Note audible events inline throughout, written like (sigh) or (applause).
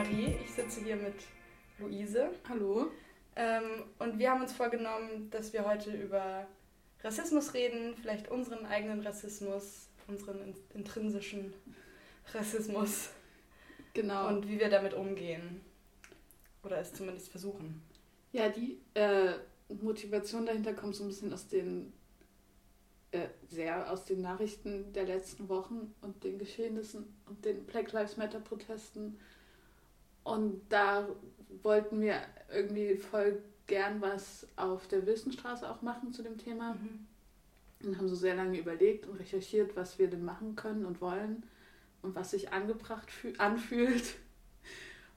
Marie, ich sitze hier mit Luise. Hallo. Ähm, und wir haben uns vorgenommen, dass wir heute über Rassismus reden, vielleicht unseren eigenen Rassismus, unseren intrinsischen Rassismus. Genau. Und wie wir damit umgehen. Oder es zumindest versuchen. Ja, die äh, Motivation dahinter kommt so ein bisschen aus den äh, sehr aus den Nachrichten der letzten Wochen und den Geschehnissen und den Black Lives Matter Protesten. Und da wollten wir irgendwie voll gern was auf der Wilsonstraße auch machen zu dem Thema. Mhm. Und haben so sehr lange überlegt und recherchiert, was wir denn machen können und wollen und was sich angebracht anfühlt. (laughs)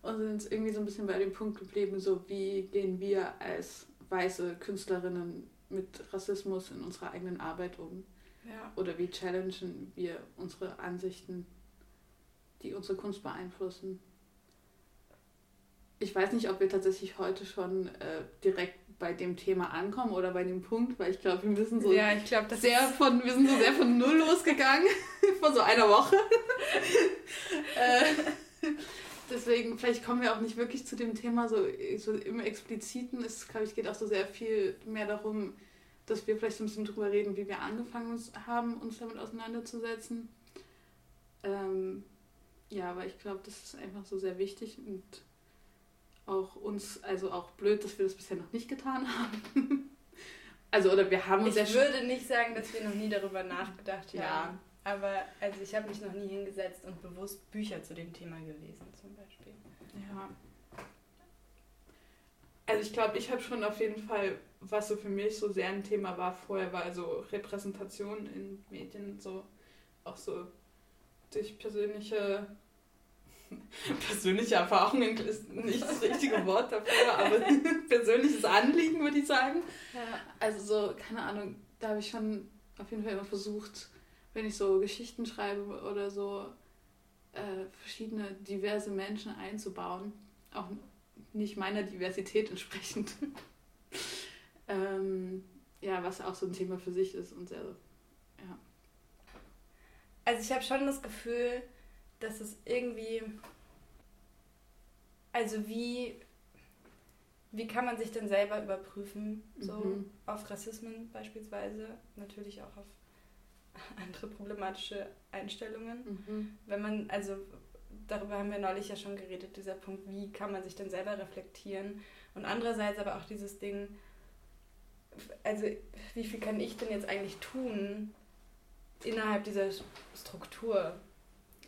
Und sind irgendwie so ein bisschen bei dem Punkt geblieben, so wie gehen wir als weiße Künstlerinnen mit Rassismus in unserer eigenen Arbeit um? Ja. Oder wie challengen wir unsere Ansichten, die unsere Kunst beeinflussen? Ich weiß nicht, ob wir tatsächlich heute schon äh, direkt bei dem Thema ankommen oder bei dem Punkt, weil ich glaube, wir müssen so ja, glaub, sehr von, wir sind so sehr von null (laughs) losgegangen, (laughs) von so einer Woche. (laughs) äh, deswegen, vielleicht kommen wir auch nicht wirklich zu dem Thema so, so im Expliziten. Es, glaube ich, geht auch so sehr viel mehr darum, dass wir vielleicht so ein bisschen drüber reden, wie wir angefangen haben, uns damit auseinanderzusetzen. Ähm, ja, aber ich glaube, das ist einfach so sehr wichtig und auch uns, also auch blöd, dass wir das bisher noch nicht getan (laughs) haben. also, oder wir haben uns Ich würde nicht sagen, dass wir noch nie darüber nachgedacht ja. haben. Aber also ich habe mich noch nie hingesetzt und bewusst Bücher zu dem Thema gelesen, zum Beispiel. Ja. Also ich glaube, ich habe schon auf jeden Fall, was so für mich so sehr ein Thema war vorher, war also Repräsentation in Medien, so auch so durch persönliche (laughs) persönliche Erfahrungen ist nicht das richtige Wort dafür, aber (laughs) persönliches Anliegen würde ich sagen. Ja. Also so, keine Ahnung, da habe ich schon auf jeden Fall immer versucht, wenn ich so Geschichten schreibe oder so, äh, verschiedene diverse Menschen einzubauen. Auch nicht meiner Diversität entsprechend. (laughs) ähm, ja, was auch so ein Thema für sich ist und sehr, ja. Also ich habe schon das Gefühl, dass es irgendwie, also wie, wie kann man sich denn selber überprüfen, so mhm. auf Rassismen beispielsweise, natürlich auch auf (laughs) andere problematische Einstellungen. Mhm. Wenn man, also darüber haben wir neulich ja schon geredet, dieser Punkt, wie kann man sich denn selber reflektieren und andererseits aber auch dieses Ding, also wie viel kann ich denn jetzt eigentlich tun innerhalb dieser Struktur?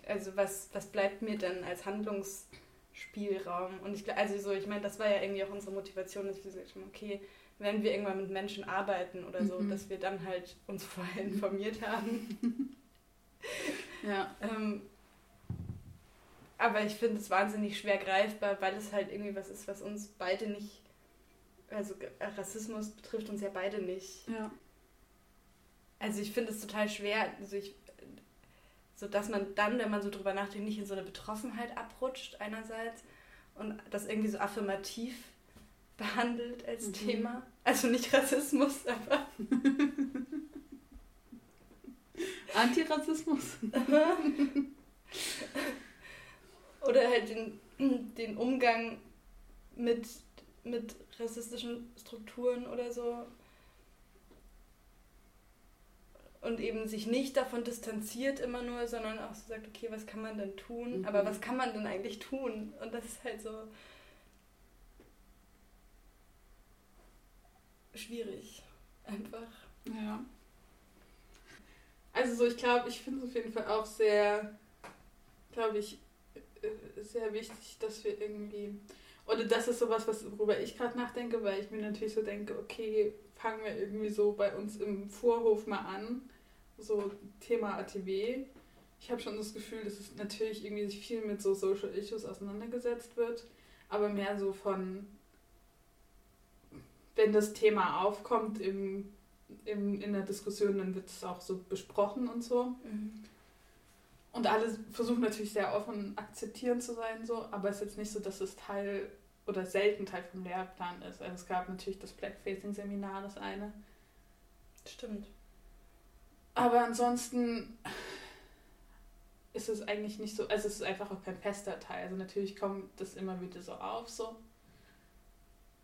Also was, was bleibt mir denn als Handlungsspielraum? Und ich also so, ich meine, das war ja irgendwie auch unsere Motivation, dass wir gesagt haben, okay, wenn wir irgendwann mit Menschen arbeiten oder so, mhm. dass wir dann halt uns (laughs) vorher informiert haben. (laughs) ja. ähm, aber ich finde es wahnsinnig schwer greifbar, weil es halt irgendwie was ist, was uns beide nicht. Also Rassismus betrifft uns ja beide nicht. Ja. Also ich finde es total schwer, also ich, so dass man dann, wenn man so drüber nachdenkt, nicht in so eine Betroffenheit abrutscht einerseits und das irgendwie so affirmativ behandelt als mhm. Thema. Also nicht Rassismus, aber (laughs) Antirassismus. (laughs) Oder halt den, den Umgang mit, mit rassistischen Strukturen oder so. Und eben sich nicht davon distanziert immer nur, sondern auch so sagt, okay, was kann man denn tun? Mhm. Aber was kann man denn eigentlich tun? Und das ist halt so schwierig. Einfach. Ja. Also so, ich glaube, ich finde es auf jeden Fall auch sehr, glaube ich, äh, sehr wichtig, dass wir irgendwie, oder das ist sowas, was, worüber ich gerade nachdenke, weil ich mir natürlich so denke, okay, fangen wir irgendwie so bei uns im Vorhof mal an, so Thema ATW. Ich habe schon das Gefühl, dass es natürlich irgendwie sich viel mit so Social Issues auseinandergesetzt wird, aber mehr so von, wenn das Thema aufkommt im, im, in der Diskussion, dann wird es auch so besprochen und so. Mhm. Und alle versuchen natürlich sehr offen akzeptierend zu sein, so, aber es ist jetzt nicht so, dass es Teil oder selten Teil vom Lehrplan ist. Also es gab natürlich das Blackfacing-Seminar, das eine. Stimmt. Aber ansonsten ist es eigentlich nicht so, also es ist einfach auch kein fester Teil. Also natürlich kommt das immer wieder so auf, so.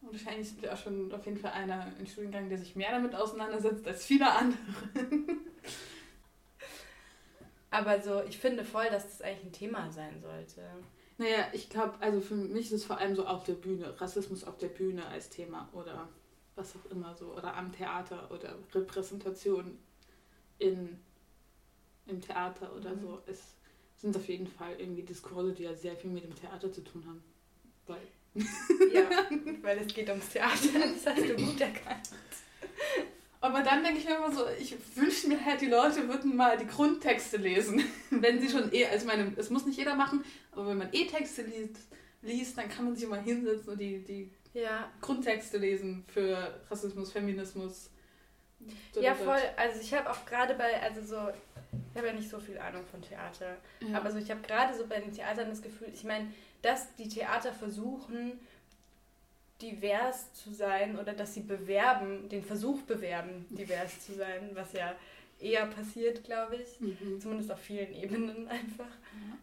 Und wahrscheinlich sind wir auch schon auf jeden Fall einer im Studiengang, der sich mehr damit auseinandersetzt als viele andere. Aber so, ich finde voll, dass das eigentlich ein Thema sein sollte. Naja, ich glaube, also für mich ist es vor allem so auf der Bühne, Rassismus auf der Bühne als Thema oder was auch immer so, oder am Theater oder Repräsentation in, im Theater oder mhm. so. Es sind auf jeden Fall irgendwie Diskurse, die ja sehr viel mit dem Theater zu tun haben. Weil ja, (laughs) weil es geht ums Theater, das hast du gut erkannt. Aber dann denke ich mir immer so, ich wünsche mir halt, die Leute würden mal die Grundtexte lesen. (laughs) wenn sie schon eh, also meine, es muss nicht jeder machen, aber wenn man eh Texte liest, liest dann kann man sich immer hinsetzen und die, die ja. Grundtexte lesen für Rassismus, Feminismus. Ja, voll. Also ich habe auch gerade bei, also so, ich habe ja nicht so viel Ahnung von Theater, ja. aber so ich habe gerade so bei den Theatern das Gefühl, ich meine, dass die Theater versuchen, divers zu sein oder dass sie bewerben, den Versuch bewerben, divers zu sein, was ja eher passiert, glaube ich. Mhm. Zumindest auf vielen Ebenen (laughs) einfach.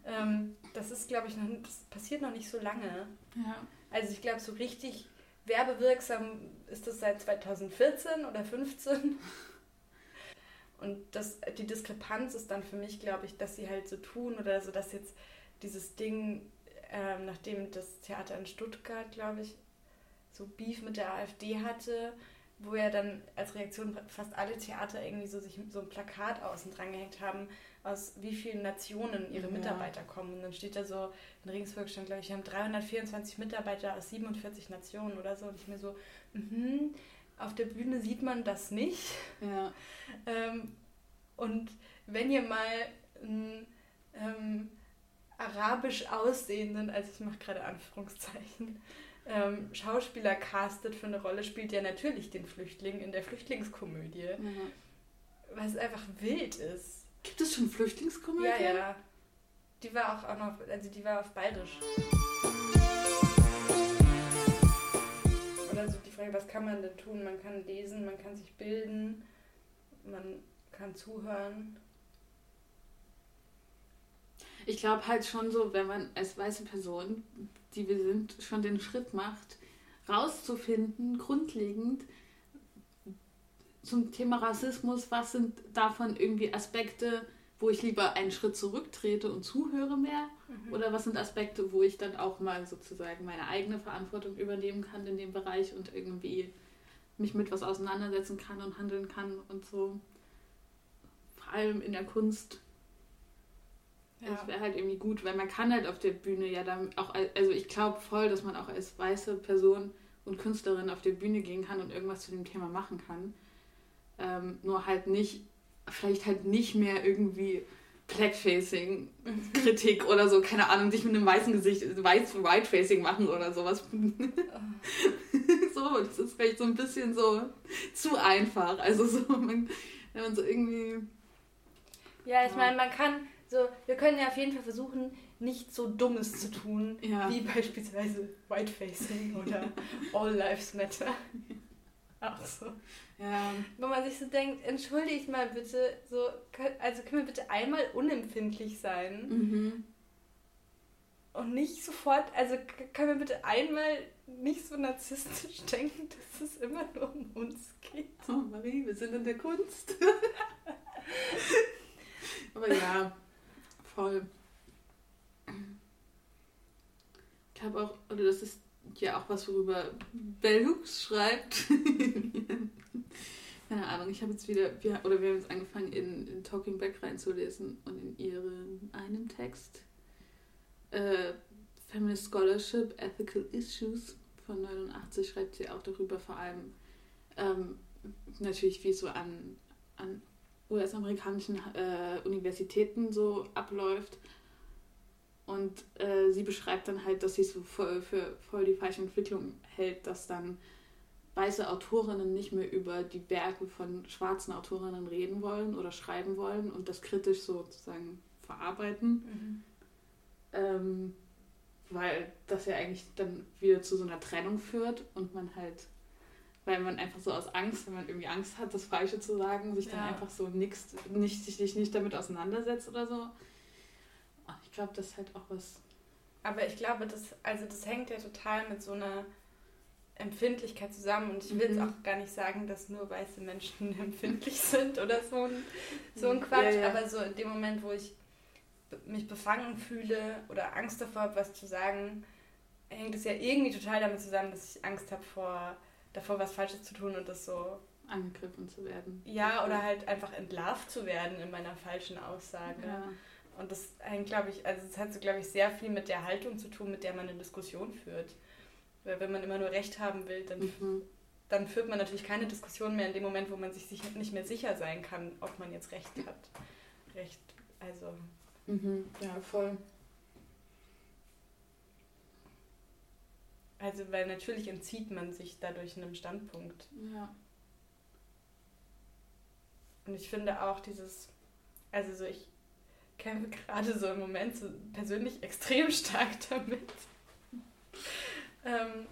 Ja. Ähm, das ist, glaube ich, noch, das passiert noch nicht so lange. Ja. Also ich glaube, so richtig werbewirksam ist das seit 2014 oder 2015. Und das, die Diskrepanz ist dann für mich, glaube ich, dass sie halt so tun oder so, dass jetzt dieses Ding ähm, nachdem das Theater in Stuttgart, glaube ich, so Beef mit der AfD hatte, wo ja dann als Reaktion fast alle Theater irgendwie so sich so ein Plakat außen dran gehängt haben, aus wie vielen Nationen ihre Mitarbeiter kommen. Und dann steht da so, in Regensburg stand, glaube ich, wir haben 324 Mitarbeiter aus 47 Nationen oder so. Und ich mir so, mhm, auf der Bühne sieht man das nicht. Ja. (laughs) ähm, und wenn ihr mal ein ähm, arabisch aussehenden, also ich mache gerade Anführungszeichen, ähm, Schauspieler castet für eine Rolle, spielt ja natürlich den Flüchtling in der Flüchtlingskomödie. Mhm. Was einfach wild ist. Gibt es schon Flüchtlingskomödie? Ja, ja. Die war auch, auch noch, also die war auf Bayerisch. Oder so die Frage, was kann man denn tun? Man kann lesen, man kann sich bilden, man kann zuhören ich glaube halt schon so, wenn man als weiße Person, die wir sind, schon den Schritt macht, rauszufinden, grundlegend zum Thema Rassismus, was sind davon irgendwie Aspekte, wo ich lieber einen Schritt zurücktrete und zuhöre mehr? Mhm. Oder was sind Aspekte, wo ich dann auch mal sozusagen meine eigene Verantwortung übernehmen kann in dem Bereich und irgendwie mich mit was auseinandersetzen kann und handeln kann und so. Vor allem in der Kunst ja. Das wäre halt irgendwie gut, weil man kann halt auf der Bühne ja dann auch, also ich glaube voll, dass man auch als weiße Person und Künstlerin auf der Bühne gehen kann und irgendwas zu dem Thema machen kann. Ähm, nur halt nicht, vielleicht halt nicht mehr irgendwie Blackfacing-Kritik (laughs) oder so, keine Ahnung, sich mit einem weißen Gesicht weiß Whitefacing machen oder sowas. (laughs) so, das ist vielleicht so ein bisschen so zu einfach. Also so, man, wenn man so irgendwie. Ja, ich meine, man kann so, wir können ja auf jeden Fall versuchen, nicht so Dummes zu tun, ja. wie beispielsweise Whitefacing oder (laughs) All Lives Matter. Auch so. Ja. Wo man sich so denkt, entschuldigt mal bitte, so, also können wir bitte einmal unempfindlich sein? Mhm. Und nicht sofort, also können wir bitte einmal nicht so narzisstisch (laughs) denken, dass es immer nur um uns geht. Oh Marie, wir sind in der Kunst. (laughs) Aber ja, voll. Ich habe auch, oder das ist ja auch was, worüber Bell Hooks schreibt. (laughs) Keine Ahnung, ich habe jetzt wieder, wir, oder wir haben jetzt angefangen, in, in Talking Back reinzulesen und in ihren einem Text äh, Feminist Scholarship, Ethical Issues von 89 schreibt sie auch darüber, vor allem ähm, natürlich, wie es so an, an US-amerikanischen äh, Universitäten so abläuft. Und äh, sie beschreibt dann halt, dass sie es so voll, für voll die falsche Entwicklung hält, dass dann weiße Autorinnen nicht mehr über die Werke von schwarzen Autorinnen reden wollen oder schreiben wollen und das kritisch sozusagen verarbeiten. Mhm. Ähm, weil das ja eigentlich dann wieder zu so einer Trennung führt und man halt weil man einfach so aus Angst, wenn man irgendwie Angst hat, das Falsche zu sagen, sich dann ja. einfach so nix, nicht, sich nicht damit auseinandersetzt oder so. Ich glaube, das ist halt auch was. Aber ich glaube, das, also das hängt ja total mit so einer Empfindlichkeit zusammen. Und ich will jetzt mhm. auch gar nicht sagen, dass nur weiße Menschen (laughs) empfindlich sind oder so ein, so ein Quatsch. Ja, ja. Aber so in dem Moment, wo ich mich befangen fühle oder Angst davor habe, was zu sagen, hängt es ja irgendwie total damit zusammen, dass ich Angst habe vor, davor, was Falsches zu tun und das so angegriffen zu werden. Ja, oder halt einfach entlarvt zu werden in meiner falschen Aussage. Ja. Und das hängt, glaube ich, also es hat so, glaube ich, sehr viel mit der Haltung zu tun, mit der man eine Diskussion führt. Weil wenn man immer nur Recht haben will, dann, mhm. dann führt man natürlich keine Diskussion mehr in dem Moment, wo man sich nicht mehr sicher sein kann, ob man jetzt Recht hat. Recht, also. Mhm. Ja, voll. Also, weil natürlich entzieht man sich dadurch einem Standpunkt. Ja. Und ich finde auch dieses, also so ich kämpfe gerade so im Moment so persönlich extrem stark (laughs) damit. ähm,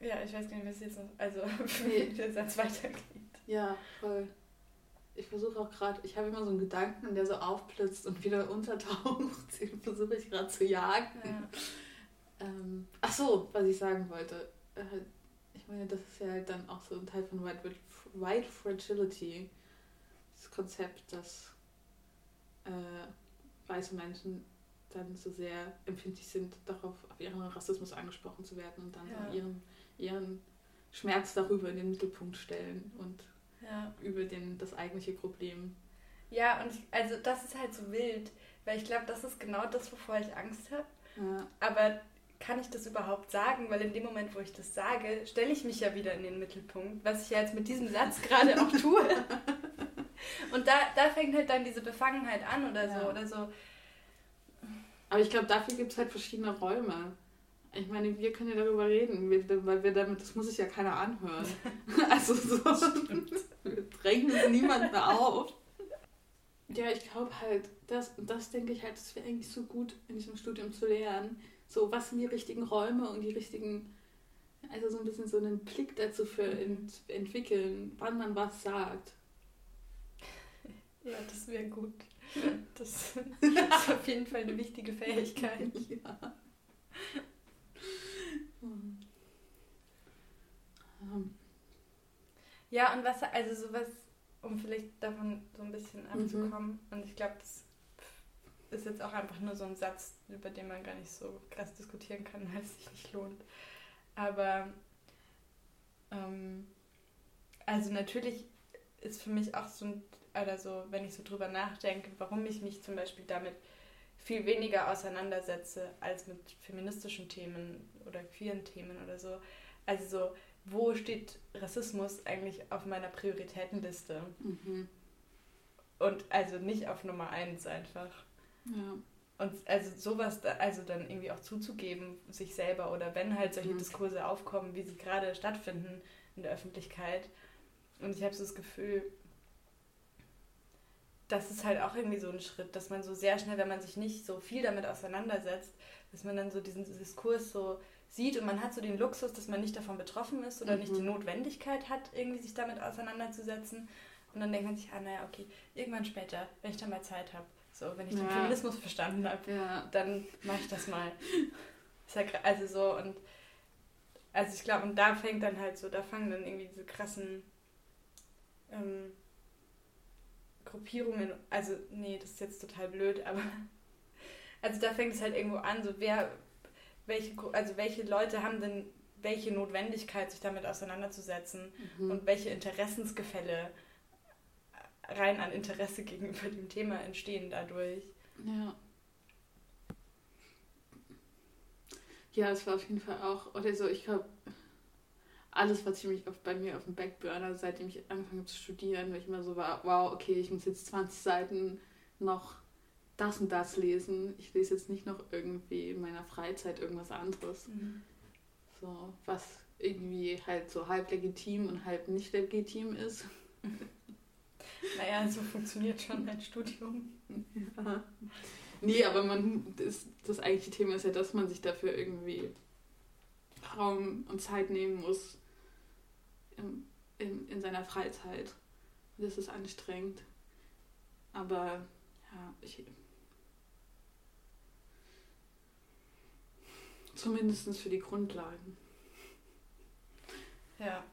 ja, ich weiß gar nicht, was jetzt noch, also (laughs) wie der Satz weitergeht. Ja, voll. Ich versuche auch gerade, ich habe immer so einen Gedanken, der so aufblitzt und wieder untertaucht. (laughs) Den versuche ich gerade zu jagen. Ja. Ähm, ach so, was ich sagen wollte. Äh, ich meine, das ist ja halt dann auch so ein Teil von White, White Fragility das Konzept, dass äh, weiße Menschen dann so sehr empfindlich sind, darauf auf ihren Rassismus angesprochen zu werden und dann ja. ihren, ihren Schmerz darüber in den Mittelpunkt stellen und ja. über den, das eigentliche Problem. Ja, und ich, also das ist halt so wild, weil ich glaube, das ist genau das, wovor ich Angst habe. Ja. Aber kann ich das überhaupt sagen? Weil in dem Moment, wo ich das sage, stelle ich mich ja wieder in den Mittelpunkt, was ich ja jetzt mit diesem Satz gerade auch tue. (laughs) Und da, da fängt halt dann diese Befangenheit an oder ja. so. Oder so. Aber ich glaube, dafür gibt es halt verschiedene Räume. Ich meine, wir können ja darüber reden, weil wir damit, das muss sich ja keiner anhören. (laughs) also so, wir drängen niemanden auf. Ja, ich glaube halt, das, das denke ich halt, das wäre eigentlich so gut in diesem Studium zu lernen. So, was sind die richtigen Räume und die richtigen, also so ein bisschen so einen Blick dazu für ent entwickeln, wann man was sagt. Ja, das wäre gut. (laughs) Das ist auf jeden Fall eine wichtige Fähigkeit. (laughs) Ja. Ja, und was, also sowas, um vielleicht davon so ein bisschen mhm. abzukommen, mhm. und ich glaube, das ist jetzt auch einfach nur so ein Satz, über den man gar nicht so krass diskutieren kann, (laughs) weil es sich nicht lohnt. Aber ähm, also natürlich ist für mich auch so ein oder so, wenn ich so drüber nachdenke, warum ich mich zum Beispiel damit viel weniger auseinandersetze als mit feministischen Themen oder queeren Themen oder so. Also so, wo steht Rassismus eigentlich auf meiner Prioritätenliste? Mhm. Und also nicht auf Nummer eins einfach. Ja. Und also sowas, also dann irgendwie auch zuzugeben, sich selber oder wenn halt solche mhm. Diskurse aufkommen, wie sie gerade stattfinden in der Öffentlichkeit. Und ich habe so das Gefühl, das ist halt auch irgendwie so ein Schritt, dass man so sehr schnell, wenn man sich nicht so viel damit auseinandersetzt, dass man dann so diesen Diskurs so sieht und man hat so den Luxus, dass man nicht davon betroffen ist oder mhm. nicht die mhm. Notwendigkeit hat, irgendwie sich damit auseinanderzusetzen. Und dann denkt man sich, ah, naja, okay, irgendwann später, wenn ich dann mal Zeit habe, so, wenn ich ja. den Feminismus verstanden habe, ja. dann mache ich das mal. also so und also ich glaube, und da fängt dann halt so, da fangen dann irgendwie diese krassen ähm, Gruppierungen, also nee, das ist jetzt total blöd, aber (laughs) also da fängt es halt irgendwo an, so wer, welche, also welche Leute haben denn welche Notwendigkeit, sich damit auseinanderzusetzen mhm. und welche Interessensgefälle rein an Interesse gegenüber dem Thema entstehen dadurch. Ja. Ja, es war auf jeden Fall auch, oder so, ich glaube, alles, was ich mich auf, bei mir auf dem Backburner, seitdem ich angefangen habe zu studieren, weil ich immer so war, wow, okay, ich muss jetzt 20 Seiten noch das und das lesen. Ich lese jetzt nicht noch irgendwie in meiner Freizeit irgendwas anderes. Mhm. So, was irgendwie halt so halb legitim und halb nicht legitim ist. (laughs) Naja, so funktioniert schon mein Studium. Ja. Nee, aber man, das, das eigentliche Thema ist ja, dass man sich dafür irgendwie Raum und Zeit nehmen muss, in, in, in seiner Freizeit. Das ist anstrengend. Aber ja, ich. Zumindest für die Grundlagen. Ja.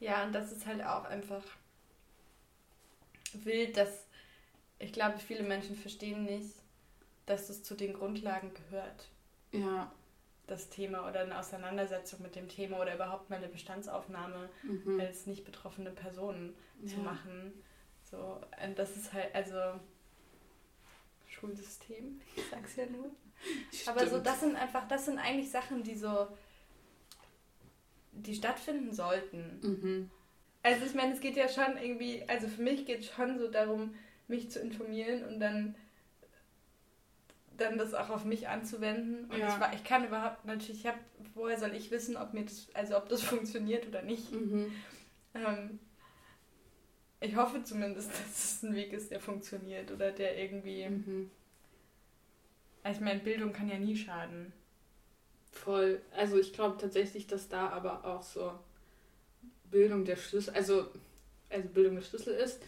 Ja, und das ist halt auch einfach wild, dass ich glaube, viele Menschen verstehen nicht, dass es zu den Grundlagen gehört. Ja. Das Thema oder eine Auseinandersetzung mit dem Thema oder überhaupt mal eine Bestandsaufnahme mhm. als nicht betroffene Person ja. zu machen. So, und das ist halt, also Schulsystem, (laughs) ich sag's ja nur. Stimmt. Aber so, das sind einfach, das sind eigentlich Sachen, die so, die stattfinden sollten. Mhm. Also ich meine, es geht ja schon irgendwie, also für mich geht es schon so darum, mich zu informieren und dann dann das auch auf mich anzuwenden. Und ja. ich, ich kann überhaupt natürlich, ich habe, woher soll ich wissen, ob mir das, also ob das (laughs) funktioniert oder nicht. Mhm. Ähm, ich hoffe zumindest, (laughs) dass es ein Weg ist, der funktioniert oder der irgendwie. Mhm. Also ich meine, Bildung kann ja nie schaden. Voll. Also ich glaube tatsächlich, dass da aber auch so Bildung der Schlüssel, also, also Bildung der Schlüssel ist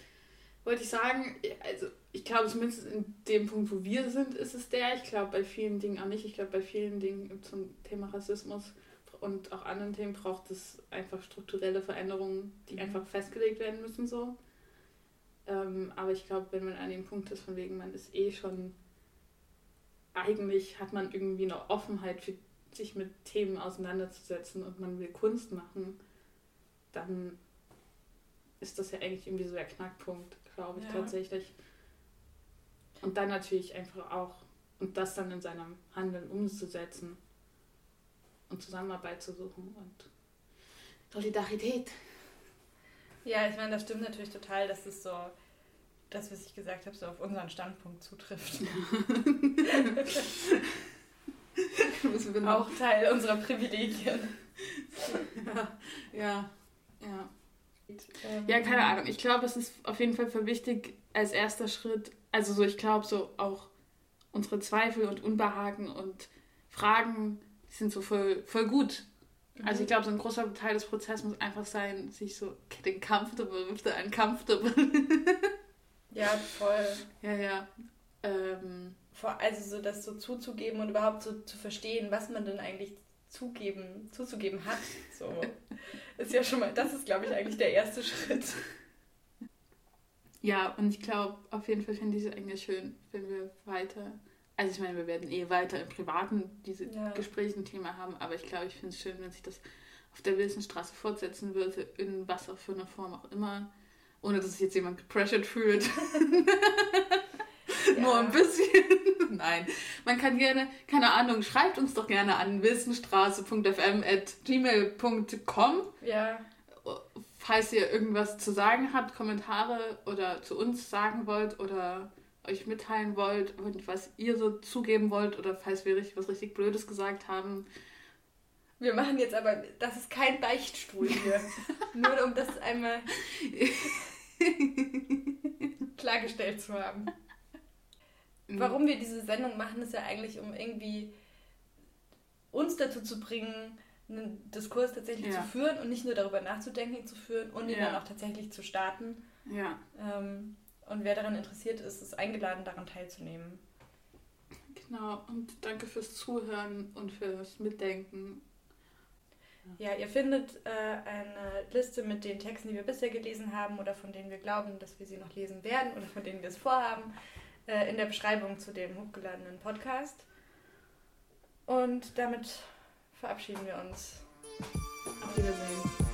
wollte ich sagen, also ich glaube zumindest in dem Punkt, wo wir sind, ist es der. Ich glaube bei vielen Dingen auch nicht. Ich glaube bei vielen Dingen zum Thema Rassismus und auch anderen Themen braucht es einfach strukturelle Veränderungen, die mhm. einfach festgelegt werden müssen so. Ähm, aber ich glaube, wenn man an dem Punkt ist, von wegen man ist eh schon, eigentlich hat man irgendwie eine Offenheit für sich mit Themen auseinanderzusetzen und man will Kunst machen, dann ist das ja eigentlich irgendwie so der Knackpunkt glaube ich, ja. tatsächlich. Und dann natürlich einfach auch, und das dann in seinem Handeln umzusetzen und Zusammenarbeit zu suchen und Solidarität. Ja, ich meine, das stimmt natürlich total, dass es so, das, was ich gesagt habe, so auf unseren Standpunkt zutrifft. (laughs) auch Teil unserer Privilegien. (laughs) ja, ja, ja. Ähm, ja, keine Ahnung. Ich glaube, es ist auf jeden Fall für wichtig als erster Schritt. Also so, ich glaube so auch unsere Zweifel und Unbehagen und Fragen die sind so voll, voll gut. Mhm. Also ich glaube, so ein großer Teil des Prozesses muss einfach sein, sich so den comfortable with the uncomfortable. ja, voll. Ja, ja. Ähm, also so das so zuzugeben und überhaupt so zu verstehen, was man denn eigentlich zugeben, zuzugeben hat. So (laughs) ist ja schon mal, das ist, glaube ich, eigentlich der erste Schritt. Ja, und ich glaube, auf jeden Fall finde ich es eigentlich schön, wenn wir weiter, also ich meine, wir werden eh weiter im Privaten diese ja. Gespräche ein Thema haben, aber ich glaube, ich finde es schön, wenn sich das auf der Wilsonstraße fortsetzen würde, in was auch für einer Form auch immer, ohne dass sich jetzt jemand gepressured fühlt. Ja. (laughs) (laughs) Nur ein bisschen. (laughs) Nein. Man kann gerne, keine Ahnung, schreibt uns doch gerne an wissenstraße.fm.gmail.com. Ja. Falls ihr irgendwas zu sagen habt, Kommentare oder zu uns sagen wollt oder euch mitteilen wollt und was ihr so zugeben wollt oder falls wir richtig, was richtig Blödes gesagt haben. Wir machen jetzt aber, das ist kein Beichtstuhl hier. (laughs) Nur um das einmal klargestellt zu haben. Mhm. Warum wir diese Sendung machen, ist ja eigentlich, um irgendwie uns dazu zu bringen, einen Diskurs tatsächlich ja. zu führen und nicht nur darüber nachzudenken, zu führen und ihn ja. dann auch tatsächlich zu starten. Ja. Ähm, und wer daran interessiert ist, ist eingeladen, daran teilzunehmen. Genau, und danke fürs Zuhören und fürs Mitdenken. Ja, ihr findet äh, eine Liste mit den Texten, die wir bisher gelesen haben oder von denen wir glauben, dass wir sie noch lesen werden oder von denen wir es vorhaben äh, in der Beschreibung zu dem hochgeladenen Podcast. Und damit verabschieden wir uns. Auf Wiedersehen.